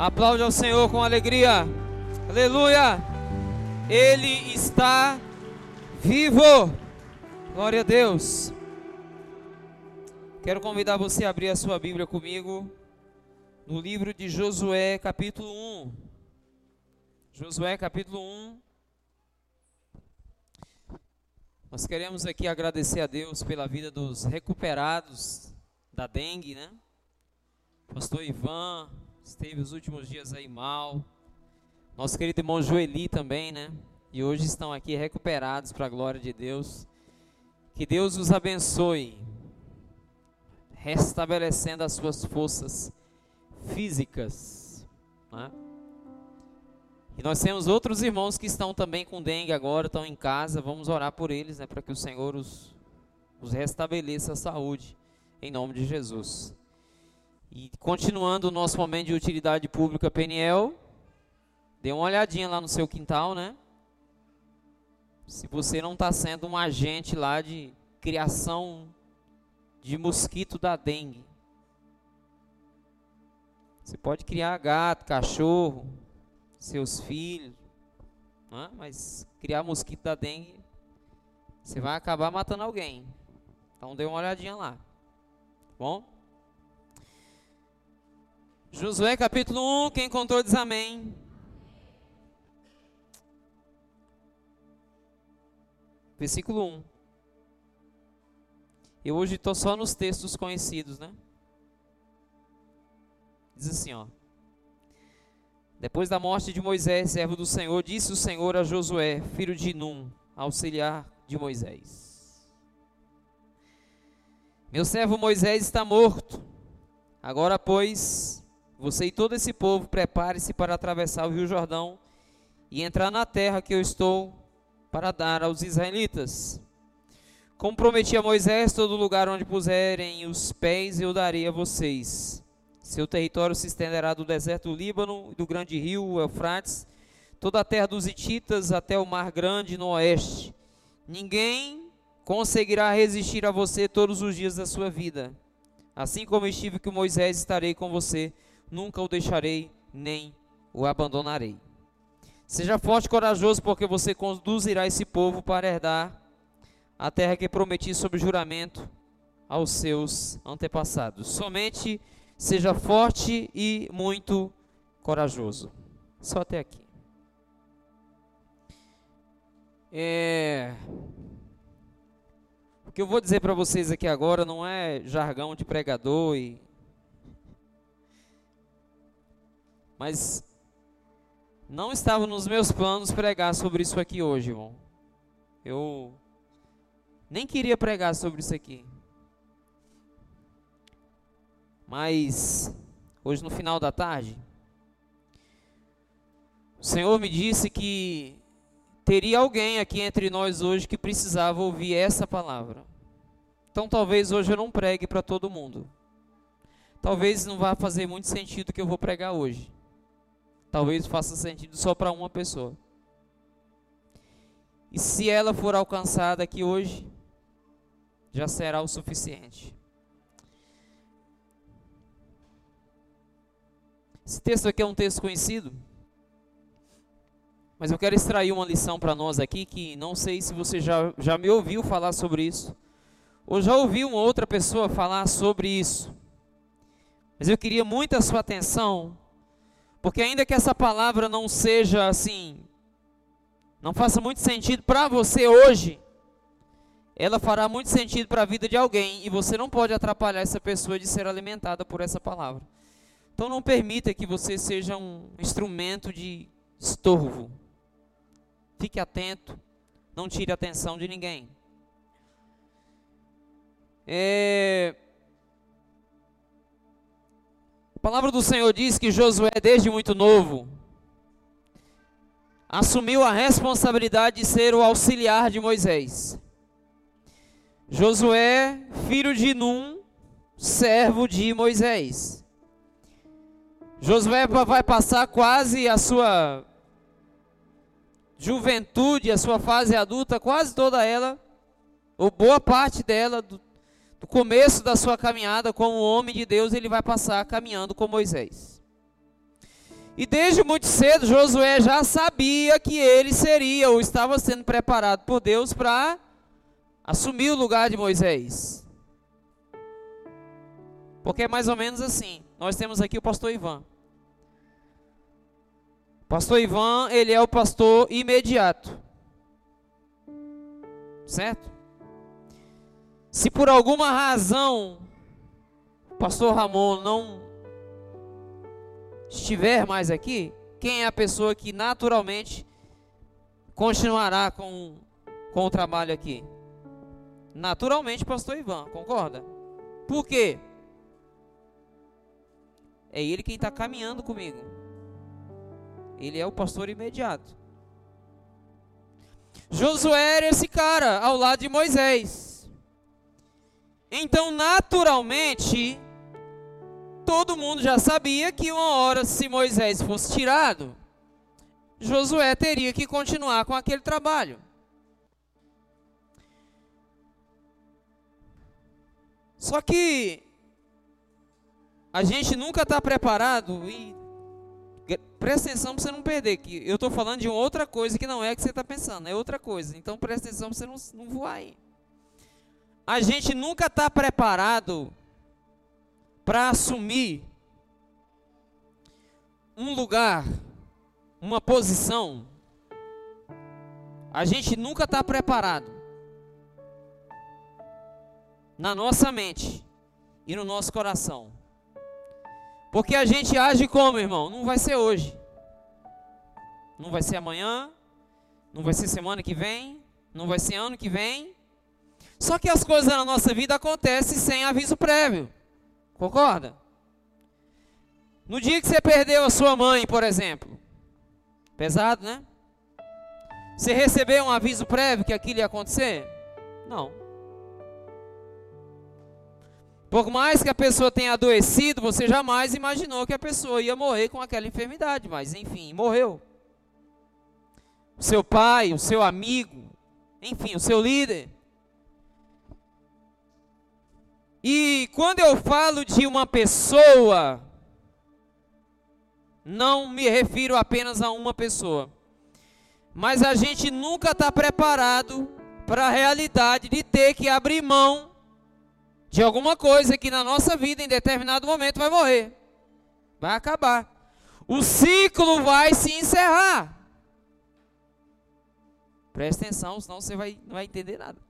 Aplaude ao Senhor com alegria. Aleluia. Ele está vivo. Glória a Deus. Quero convidar você a abrir a sua Bíblia comigo no livro de Josué, capítulo 1. Josué, capítulo 1. Nós queremos aqui agradecer a Deus pela vida dos recuperados da dengue, né? Pastor Ivan esteve os últimos dias aí mal. Nosso querido irmão Joeli também, né? E hoje estão aqui recuperados para a glória de Deus. Que Deus os abençoe, restabelecendo as suas forças físicas. Né? E nós temos outros irmãos que estão também com dengue agora, estão em casa. Vamos orar por eles, né, para que o Senhor os, os restabeleça a saúde, em nome de Jesus. E continuando o nosso momento de utilidade pública Peniel, dê uma olhadinha lá no seu quintal, né? Se você não está sendo um agente lá de criação de mosquito da dengue. Você pode criar gato, cachorro, seus filhos, né? mas criar mosquito da dengue, você vai acabar matando alguém. Então dê uma olhadinha lá. Tá bom? Josué capítulo 1, quem contou diz amém. Versículo 1. Eu hoje estou só nos textos conhecidos, né? Diz assim, ó. Depois da morte de Moisés, servo do Senhor, disse o Senhor a Josué, filho de Num, auxiliar de Moisés: Meu servo Moisés está morto. Agora, pois, você e todo esse povo prepare-se para atravessar o Rio Jordão e entrar na terra que eu estou para dar aos israelitas. Como prometi a Moisés, todo lugar onde puserem os pés eu darei a vocês seu território se estenderá do deserto do Líbano, do grande rio Eufrates, toda a terra dos Hititas até o mar grande no oeste. Ninguém conseguirá resistir a você todos os dias da sua vida. Assim como estive com Moisés, estarei com você, nunca o deixarei nem o abandonarei. Seja forte e corajoso, porque você conduzirá esse povo para herdar a terra que prometi sob juramento aos seus antepassados. Somente Seja forte e muito corajoso. Só até aqui. É... O que eu vou dizer para vocês aqui agora não é jargão de pregador e mas não estava nos meus planos pregar sobre isso aqui hoje, irmão. Eu nem queria pregar sobre isso aqui. Mas hoje no final da tarde, o Senhor me disse que teria alguém aqui entre nós hoje que precisava ouvir essa palavra. Então talvez hoje eu não pregue para todo mundo. Talvez não vá fazer muito sentido o que eu vou pregar hoje. Talvez faça sentido só para uma pessoa. E se ela for alcançada aqui hoje, já será o suficiente. Esse texto aqui é um texto conhecido, mas eu quero extrair uma lição para nós aqui que não sei se você já, já me ouviu falar sobre isso, ou já ouviu uma outra pessoa falar sobre isso. Mas eu queria muito a sua atenção, porque ainda que essa palavra não seja assim, não faça muito sentido para você hoje, ela fará muito sentido para a vida de alguém e você não pode atrapalhar essa pessoa de ser alimentada por essa palavra. Então não permita que você seja um instrumento de estorvo. Fique atento, não tire a atenção de ninguém. É... A palavra do Senhor diz que Josué, desde muito novo, assumiu a responsabilidade de ser o auxiliar de Moisés. Josué, filho de Num, servo de Moisés. Josué vai passar quase a sua juventude, a sua fase adulta, quase toda ela, ou boa parte dela, do, do começo da sua caminhada como homem de Deus, ele vai passar caminhando com Moisés. E desde muito cedo, Josué já sabia que ele seria ou estava sendo preparado por Deus para assumir o lugar de Moisés. Porque é mais ou menos assim. Nós temos aqui o pastor Ivan. O pastor Ivan, ele é o pastor imediato. Certo? Se por alguma razão o pastor Ramon não estiver mais aqui, quem é a pessoa que naturalmente continuará com, com o trabalho aqui? Naturalmente, pastor Ivan, concorda? Por quê? É ele quem está caminhando comigo. Ele é o pastor imediato. Josué era esse cara ao lado de Moisés. Então, naturalmente, todo mundo já sabia que uma hora, se Moisés fosse tirado, Josué teria que continuar com aquele trabalho. Só que a gente nunca está preparado e presta atenção para você não perder, que eu estou falando de outra coisa que não é que você está pensando, é outra coisa. Então presta atenção para você não, não voar aí. A gente nunca está preparado para assumir um lugar, uma posição. A gente nunca está preparado na nossa mente e no nosso coração porque a gente age como, irmão? Não vai ser hoje. Não vai ser amanhã. Não vai ser semana que vem. Não vai ser ano que vem. Só que as coisas na nossa vida acontecem sem aviso prévio. Concorda? No dia que você perdeu a sua mãe, por exemplo. Pesado, né? Você recebeu um aviso prévio que aquilo ia acontecer? Não. Por mais que a pessoa tenha adoecido, você jamais imaginou que a pessoa ia morrer com aquela enfermidade, mas enfim, morreu. O seu pai, o seu amigo, enfim, o seu líder. E quando eu falo de uma pessoa, não me refiro apenas a uma pessoa, mas a gente nunca está preparado para a realidade de ter que abrir mão de alguma coisa que na nossa vida, em determinado momento, vai morrer. Vai acabar. O ciclo vai se encerrar. Presta atenção, senão você vai, não vai entender nada.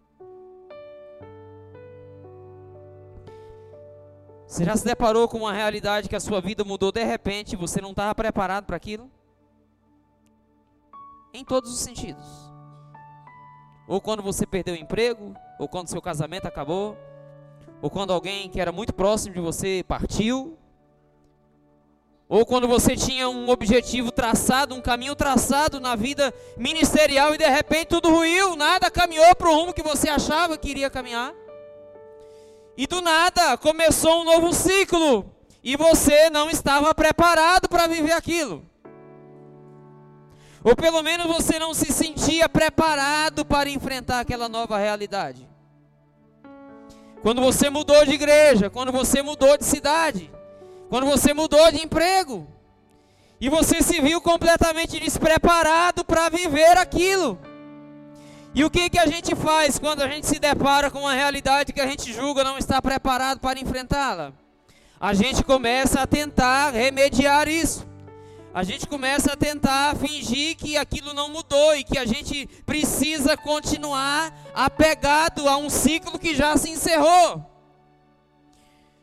Você já se deparou com uma realidade que a sua vida mudou de repente e você não estava preparado para aquilo? Em todos os sentidos. Ou quando você perdeu o emprego, ou quando seu casamento acabou, ou quando alguém que era muito próximo de você partiu, ou quando você tinha um objetivo traçado, um caminho traçado na vida ministerial e de repente tudo ruiu, nada caminhou para o rumo que você achava que iria caminhar. E do nada começou um novo ciclo e você não estava preparado para viver aquilo. Ou pelo menos você não se sentia preparado para enfrentar aquela nova realidade. Quando você mudou de igreja, quando você mudou de cidade, quando você mudou de emprego, e você se viu completamente despreparado para viver aquilo. E o que, que a gente faz quando a gente se depara com uma realidade que a gente julga não está preparado para enfrentá-la? A gente começa a tentar remediar isso a gente começa a tentar fingir que aquilo não mudou e que a gente precisa continuar apegado a um ciclo que já se encerrou.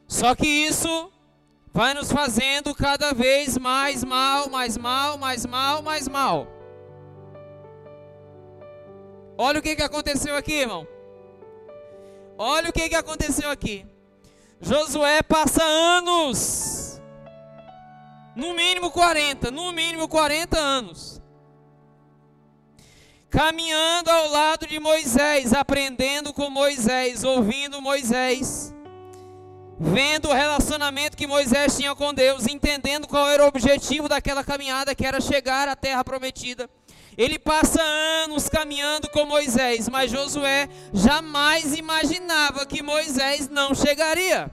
Só que isso vai nos fazendo cada vez mais mal, mais mal, mais mal, mais mal. Olha o que, que aconteceu aqui, irmão. Olha o que, que aconteceu aqui. Josué passa anos no mínimo 40, no mínimo 40 anos. Caminhando ao lado de Moisés, aprendendo com Moisés, ouvindo Moisés, vendo o relacionamento que Moisés tinha com Deus, entendendo qual era o objetivo daquela caminhada, que era chegar à terra prometida. Ele passa anos caminhando com Moisés, mas Josué jamais imaginava que Moisés não chegaria.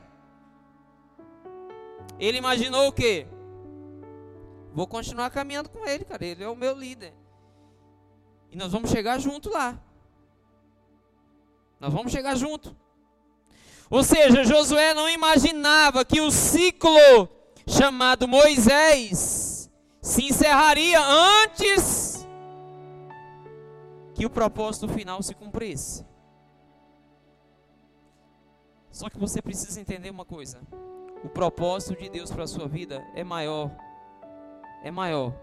Ele imaginou o quê? Vou continuar caminhando com ele, cara. Ele é o meu líder. E nós vamos chegar junto lá. Nós vamos chegar junto. Ou seja, Josué não imaginava que o ciclo chamado Moisés se encerraria antes o propósito final se cumprisse. Só que você precisa entender uma coisa: o propósito de Deus para a sua vida é maior, é maior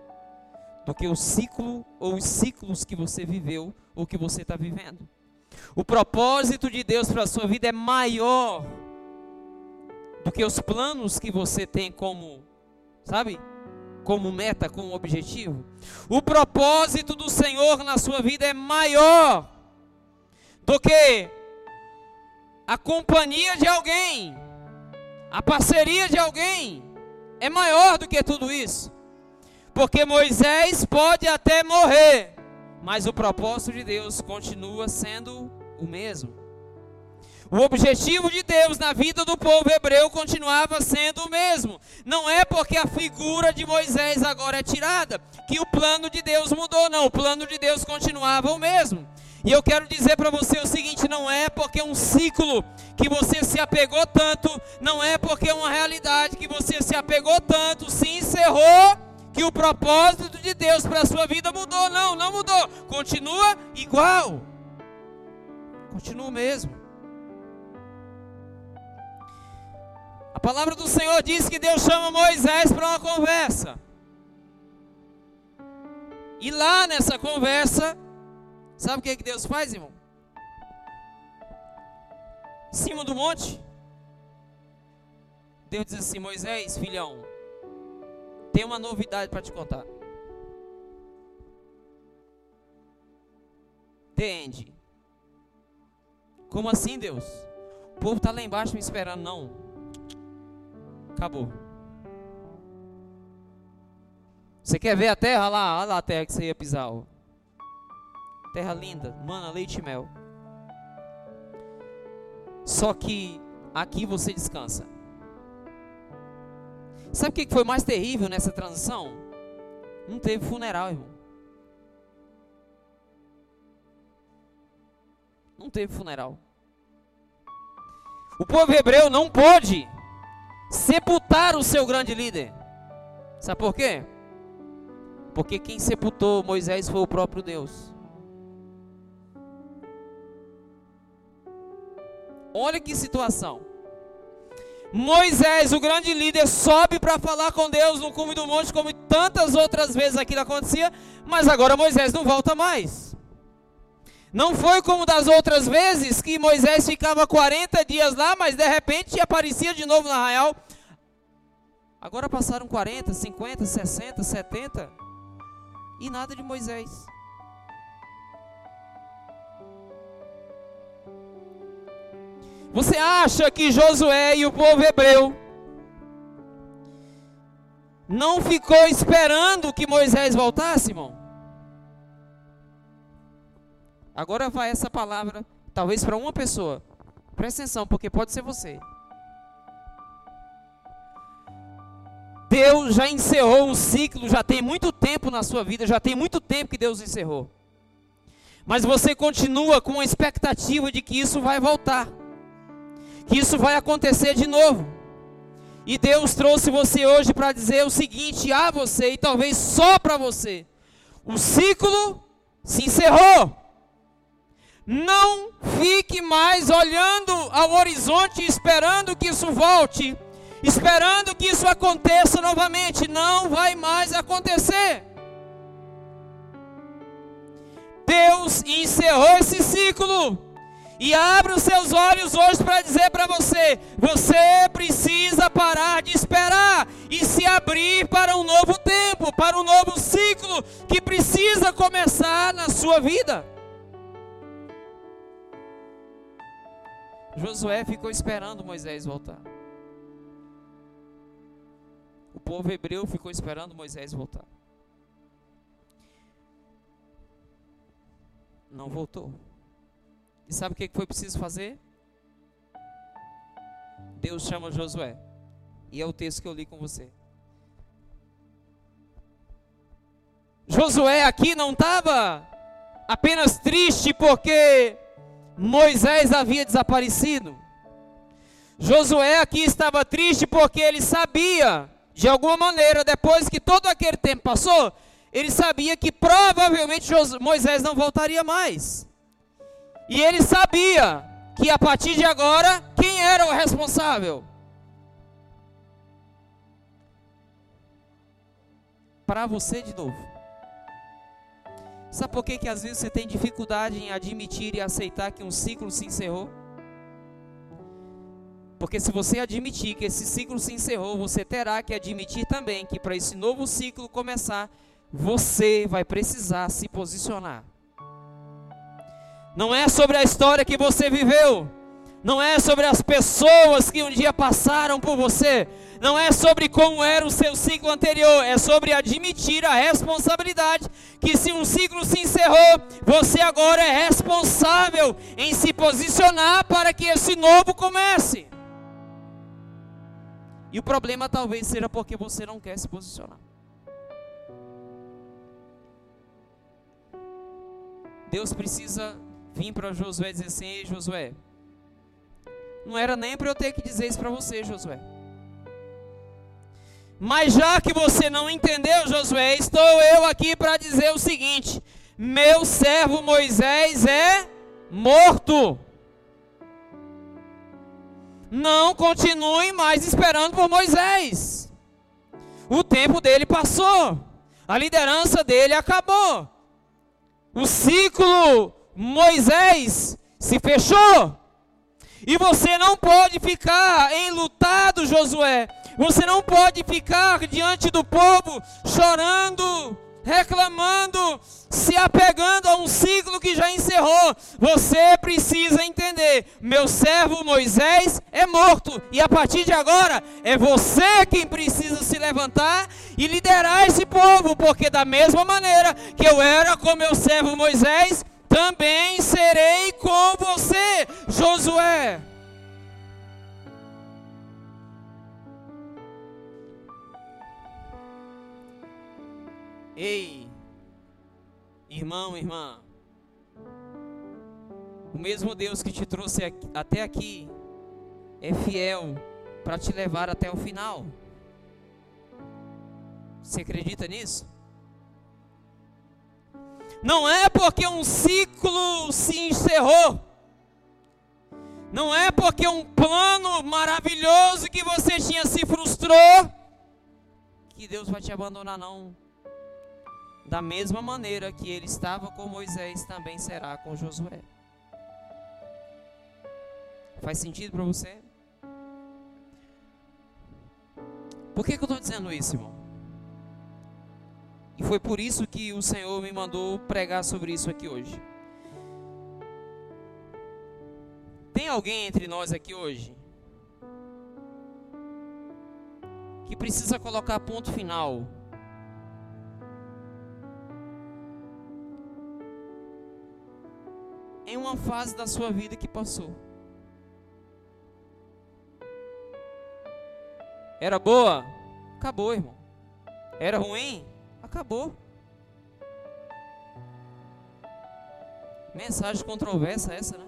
do que o ciclo ou os ciclos que você viveu ou que você está vivendo. O propósito de Deus para a sua vida é maior do que os planos que você tem como, sabe? Como meta, como objetivo. O propósito do Senhor na sua vida é maior do que a companhia de alguém, a parceria de alguém. É maior do que tudo isso. Porque Moisés pode até morrer, mas o propósito de Deus continua sendo o mesmo. O objetivo de Deus na vida do povo hebreu continuava sendo o mesmo. Não é porque a figura de Moisés agora é tirada que o plano de Deus mudou, não. O plano de Deus continuava o mesmo. E eu quero dizer para você o seguinte: não é porque um ciclo que você se apegou tanto, não é porque uma realidade que você se apegou tanto se encerrou que o propósito de Deus para a sua vida mudou. Não, não mudou. Continua igual. Continua o mesmo. A palavra do Senhor diz que Deus chama Moisés para uma conversa. E lá nessa conversa, sabe o que, que Deus faz, irmão? Em cima do monte, Deus diz assim: Moisés, filhão, tem uma novidade para te contar. Entende? Como assim, Deus? O povo está lá embaixo me esperando. Não. Acabou. Você quer ver a terra lá? Olha lá a terra que você ia pisar. Ó. Terra linda, mana, leite e mel. Só que aqui você descansa. Sabe o que foi mais terrível nessa transição? Não teve funeral, irmão. Não teve funeral. O povo hebreu não pôde sepultar o seu grande líder. Sabe por quê? Porque quem sepultou Moisés foi o próprio Deus. Olha que situação. Moisés, o grande líder, sobe para falar com Deus no cume do monte, como tantas outras vezes aquilo acontecia, mas agora Moisés não volta mais. Não foi como das outras vezes que Moisés ficava 40 dias lá, mas de repente aparecia de novo no arraial. Agora passaram 40, 50, 60, 70 e nada de Moisés. Você acha que Josué e o povo hebreu não ficou esperando que Moisés voltasse, irmão? Agora vai essa palavra, talvez para uma pessoa. Presta atenção, porque pode ser você. Deus já encerrou um ciclo, já tem muito tempo na sua vida, já tem muito tempo que Deus encerrou. Mas você continua com a expectativa de que isso vai voltar, que isso vai acontecer de novo. E Deus trouxe você hoje para dizer o seguinte a você, e talvez só para você: o ciclo se encerrou. Não fique mais olhando ao horizonte esperando que isso volte, esperando que isso aconteça novamente. Não vai mais acontecer. Deus encerrou esse ciclo. E abre os seus olhos hoje para dizer para você: você precisa parar de esperar e se abrir para um novo tempo, para um novo ciclo que precisa começar na sua vida. Josué ficou esperando Moisés voltar. O povo hebreu ficou esperando Moisés voltar. Não voltou. E sabe o que foi preciso fazer? Deus chama Josué. E é o texto que eu li com você. Josué aqui não estava apenas triste porque Moisés havia desaparecido. Josué aqui estava triste porque ele sabia, de alguma maneira, depois que todo aquele tempo passou, ele sabia que provavelmente Moisés não voltaria mais. E ele sabia que a partir de agora, quem era o responsável? Para você de novo. Sabe por que, que às vezes você tem dificuldade em admitir e aceitar que um ciclo se encerrou? Porque se você admitir que esse ciclo se encerrou, você terá que admitir também que para esse novo ciclo começar, você vai precisar se posicionar. Não é sobre a história que você viveu, não é sobre as pessoas que um dia passaram por você, não é sobre como era o seu ciclo anterior, é sobre admitir a responsabilidade que se um ciclo se encerrou, você agora é responsável em se posicionar para que esse novo comece. E o problema talvez seja porque você não quer se posicionar. Deus precisa vir para Josué e dizer assim: Ei, Josué, não era nem para eu ter que dizer isso para você, Josué. Mas já que você não entendeu, Josué, estou eu aqui para dizer o seguinte: meu servo Moisés é morto. Não continue mais esperando por Moisés. O tempo dele passou. A liderança dele acabou. O ciclo Moisés se fechou. E você não pode ficar enlutado, Josué, você não pode ficar diante do povo chorando, reclamando, se apegando a um ciclo que já encerrou. Você precisa entender: meu servo Moisés é morto, e a partir de agora é você quem precisa se levantar e liderar esse povo, porque da mesma maneira que eu era com meu servo Moisés, também serei com você, Josué. Ei, irmão, irmã, o mesmo Deus que te trouxe até aqui é fiel para te levar até o final. Você acredita nisso? Não é porque um ciclo se encerrou. Não é porque um plano maravilhoso que você tinha se frustrou que Deus vai te abandonar não. Da mesma maneira que ele estava com Moisés, também será com Josué. Faz sentido para você? Por que, que eu estou dizendo isso, irmão? E foi por isso que o Senhor me mandou pregar sobre isso aqui hoje. Tem alguém entre nós aqui hoje que precisa colocar ponto final em uma fase da sua vida que passou. Era boa? Acabou, irmão. Era ruim? Acabou. Mensagem controversa essa, né?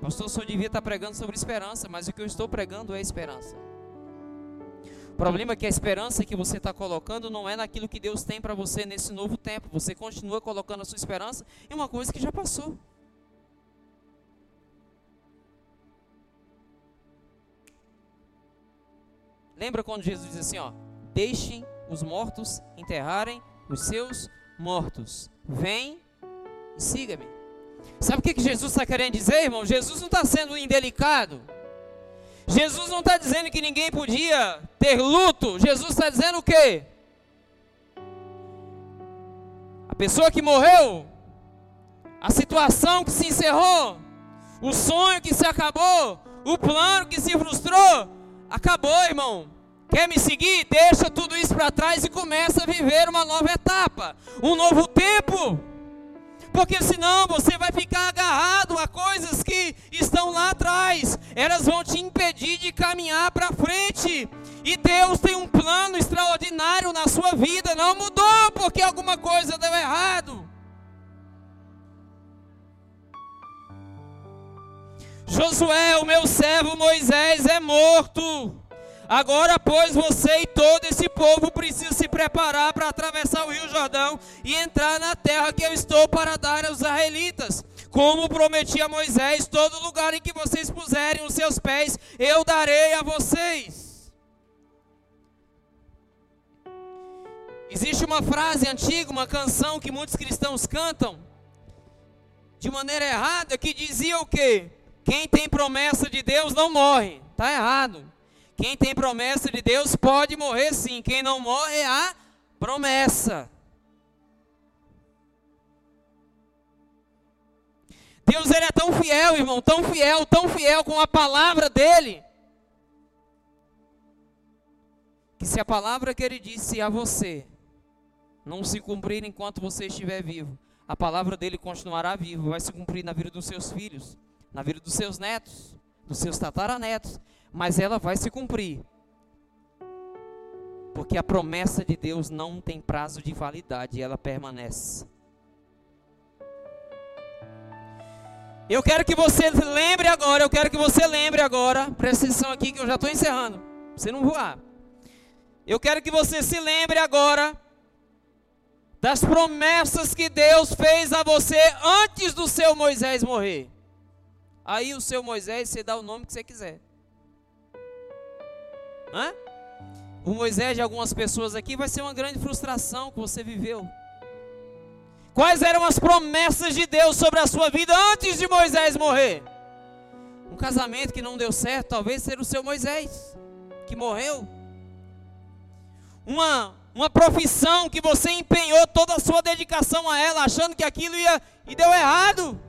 Pastor, só devia estar pregando sobre esperança, mas o que eu estou pregando é esperança. O problema é que a esperança que você está colocando não é naquilo que Deus tem para você nesse novo tempo. Você continua colocando a sua esperança em uma coisa que já passou. Lembra quando Jesus diz assim, ó, deixem os mortos enterrarem os seus mortos. Vem e siga-me. Sabe o que, que Jesus está querendo dizer, irmão? Jesus não está sendo indelicado. Jesus não está dizendo que ninguém podia ter luto. Jesus está dizendo o quê? A pessoa que morreu, a situação que se encerrou, o sonho que se acabou, o plano que se frustrou, acabou, irmão. Quer me seguir? Deixa tudo para trás e começa a viver uma nova etapa, um novo tempo. Porque senão você vai ficar agarrado a coisas que estão lá atrás. Elas vão te impedir de caminhar para frente. E Deus tem um plano extraordinário na sua vida, não mudou porque alguma coisa deu errado. Josué, o meu servo Moisés é morto. Agora, pois, você e todo esse povo precisam se preparar para atravessar o Rio Jordão e entrar na terra que eu estou para dar aos israelitas. Como prometi a Moisés, todo lugar em que vocês puserem os seus pés, eu darei a vocês. Existe uma frase antiga, uma canção que muitos cristãos cantam de maneira errada, que dizia o quê? Quem tem promessa de Deus não morre. Está errado. Quem tem promessa de Deus pode morrer sim. Quem não morre é a promessa. Deus ele é tão fiel, irmão, tão fiel, tão fiel com a palavra dele. Que se a palavra que ele disse a você não se cumprir enquanto você estiver vivo, a palavra dele continuará viva, vai se cumprir na vida dos seus filhos, na vida dos seus netos, dos seus tataranetos, mas ela vai se cumprir. Porque a promessa de Deus não tem prazo de validade, ela permanece. Eu quero que você lembre agora, eu quero que você lembre agora, presta atenção aqui que eu já estou encerrando, você não voar. Eu quero que você se lembre agora das promessas que Deus fez a você antes do seu Moisés morrer. Aí o seu Moisés, você dá o nome que você quiser. Hã? O Moisés de algumas pessoas aqui vai ser uma grande frustração que você viveu. Quais eram as promessas de Deus sobre a sua vida antes de Moisés morrer? Um casamento que não deu certo, talvez seja o seu Moisés, que morreu. Uma, uma profissão que você empenhou toda a sua dedicação a ela, achando que aquilo ia e deu errado.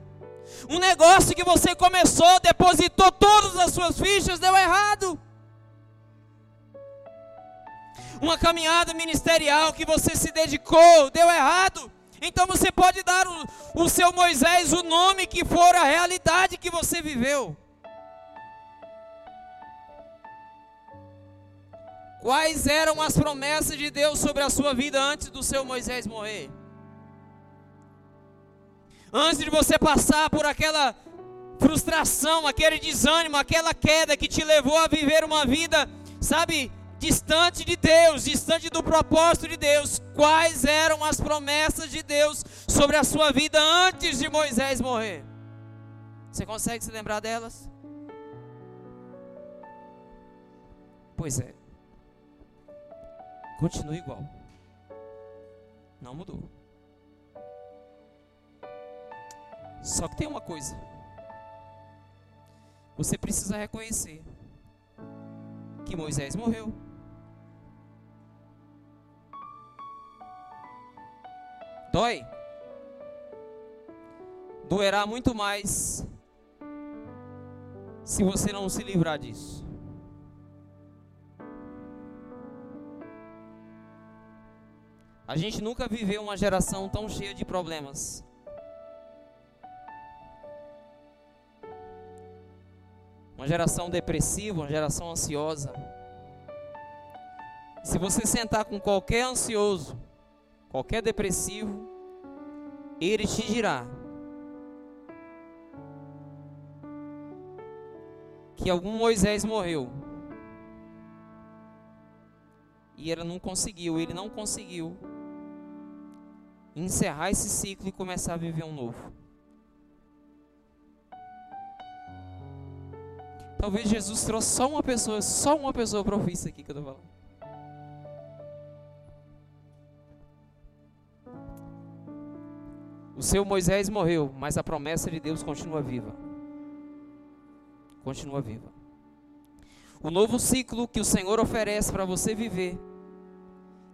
Um negócio que você começou, depositou todas as suas fichas, deu errado uma caminhada ministerial que você se dedicou, deu errado. Então você pode dar o, o seu Moisés o nome que for a realidade que você viveu. Quais eram as promessas de Deus sobre a sua vida antes do seu Moisés morrer? Antes de você passar por aquela frustração, aquele desânimo, aquela queda que te levou a viver uma vida, sabe, distante de Deus, distante do propósito de Deus, quais eram as promessas de Deus sobre a sua vida antes de Moisés morrer? Você consegue se lembrar delas? Pois é. Continua igual. Não mudou. Só que tem uma coisa. Você precisa reconhecer que Moisés morreu. Dói. Doerá muito mais se você não se livrar disso. A gente nunca viveu uma geração tão cheia de problemas. Uma geração depressiva, uma geração ansiosa. Se você sentar com qualquer ansioso, qualquer depressivo, ele te dirá que algum Moisés morreu. E ele não conseguiu, ele não conseguiu encerrar esse ciclo e começar a viver um novo. Talvez Jesus trouxe só uma pessoa, só uma pessoa para ouvir aqui que eu estou falando. O seu Moisés morreu, mas a promessa de Deus continua viva. Continua viva. O novo ciclo que o Senhor oferece para você viver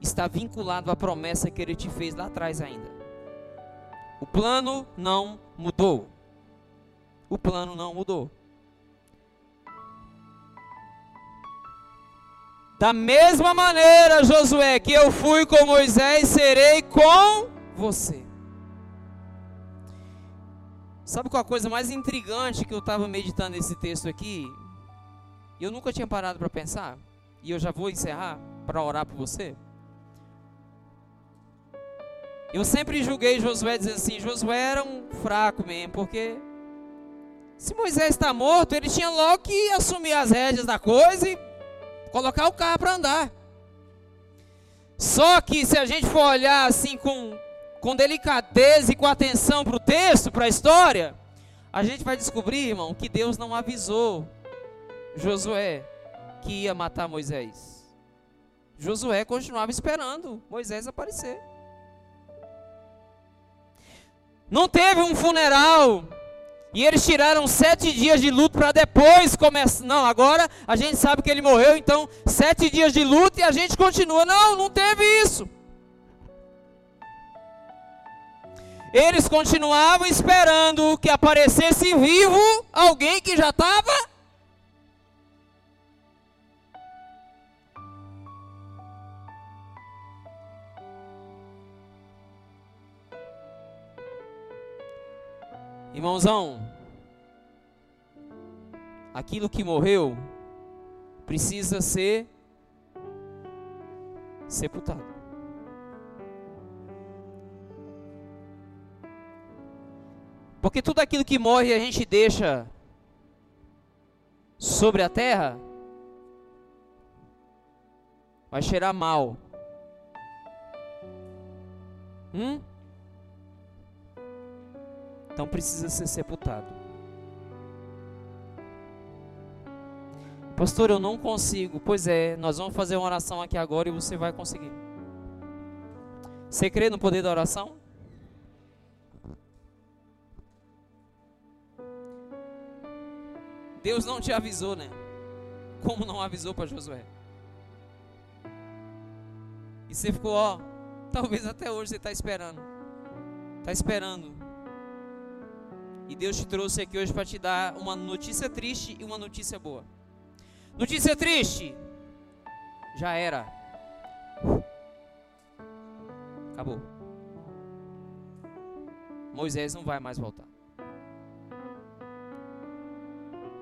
está vinculado à promessa que ele te fez lá atrás ainda. O plano não mudou. O plano não mudou. Da mesma maneira, Josué, que eu fui com Moisés, serei com você. Sabe qual a coisa mais intrigante que eu estava meditando nesse texto aqui? Eu nunca tinha parado para pensar, e eu já vou encerrar para orar por você. Eu sempre julguei Josué dizendo assim: Josué era um fraco mesmo, porque se Moisés está morto, ele tinha logo que assumir as rédeas da coisa e colocar o carro para andar. Só que se a gente for olhar assim com, com delicadeza e com atenção para o texto, para a história, a gente vai descobrir, irmão, que Deus não avisou Josué que ia matar Moisés. Josué continuava esperando Moisés aparecer. Não teve um funeral. E eles tiraram sete dias de luto para depois começar. Não, agora a gente sabe que ele morreu, então sete dias de luto e a gente continua. Não, não teve isso. Eles continuavam esperando que aparecesse vivo alguém que já estava Irmãozão, aquilo que morreu precisa ser sepultado. Porque tudo aquilo que morre a gente deixa sobre a terra vai cheirar mal. Hum? Então precisa ser sepultado. Pastor, eu não consigo. Pois é, nós vamos fazer uma oração aqui agora e você vai conseguir. Você crê no poder da oração? Deus não te avisou, né? Como não avisou para Josué? E você ficou, ó, talvez até hoje você está esperando. Está esperando e Deus te trouxe aqui hoje para te dar uma notícia triste e uma notícia boa. Notícia triste. Já era. Acabou. Moisés não vai mais voltar.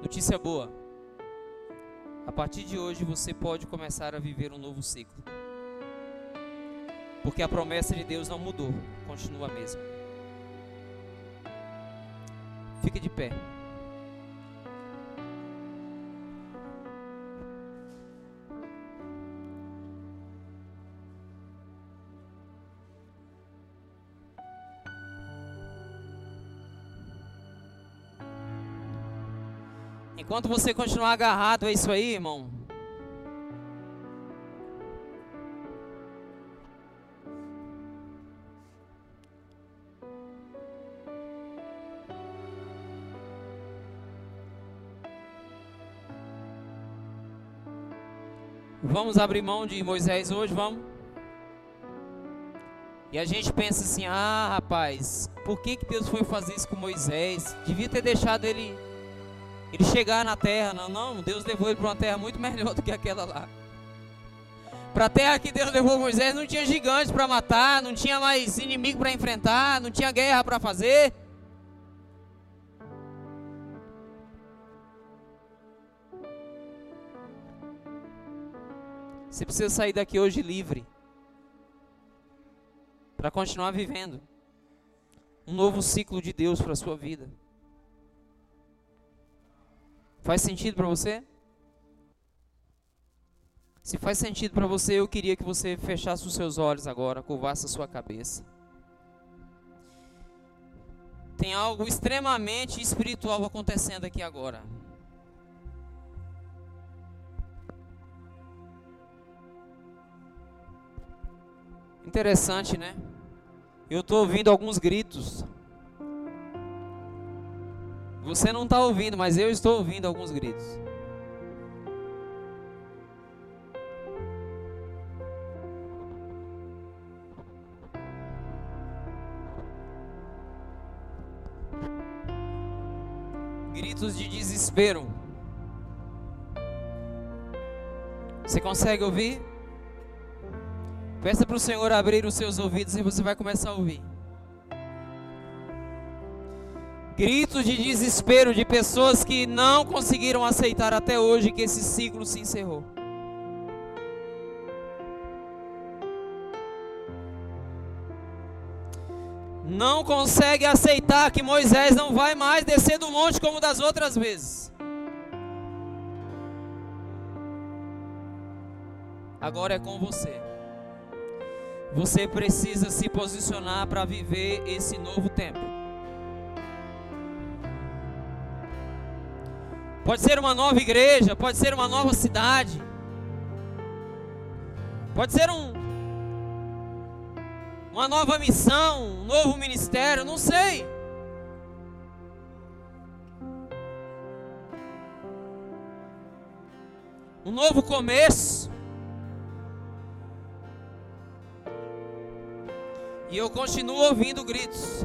Notícia boa. A partir de hoje você pode começar a viver um novo ciclo. Porque a promessa de Deus não mudou, continua a mesma. Fique de pé. Enquanto você continuar agarrado a isso aí, irmão, Vamos abrir mão de Moisés hoje, vamos? E a gente pensa assim: ah, rapaz, por que, que Deus foi fazer isso com Moisés? Devia ter deixado ele, ele chegar na terra. Não, não, Deus levou ele para uma terra muito melhor do que aquela lá. Para a terra que Deus levou Moisés, não tinha gigantes para matar, não tinha mais inimigo para enfrentar, não tinha guerra para fazer. Você precisa sair daqui hoje livre para continuar vivendo um novo ciclo de Deus para a sua vida. Faz sentido para você? Se faz sentido para você, eu queria que você fechasse os seus olhos agora, curvasse a sua cabeça. Tem algo extremamente espiritual acontecendo aqui agora. Interessante, né? Eu estou ouvindo alguns gritos. Você não está ouvindo, mas eu estou ouvindo alguns gritos. Gritos de desespero. Você consegue ouvir? Peça para o Senhor abrir os seus ouvidos e você vai começar a ouvir. Gritos de desespero de pessoas que não conseguiram aceitar até hoje que esse ciclo se encerrou. não consegue aceitar que Moisés não vai mais descer do monte como das outras vezes. Agora é com você. Você precisa se posicionar para viver esse novo tempo. Pode ser uma nova igreja, pode ser uma nova cidade. Pode ser um uma nova missão, um novo ministério, não sei. Um novo começo. E eu continuo ouvindo gritos.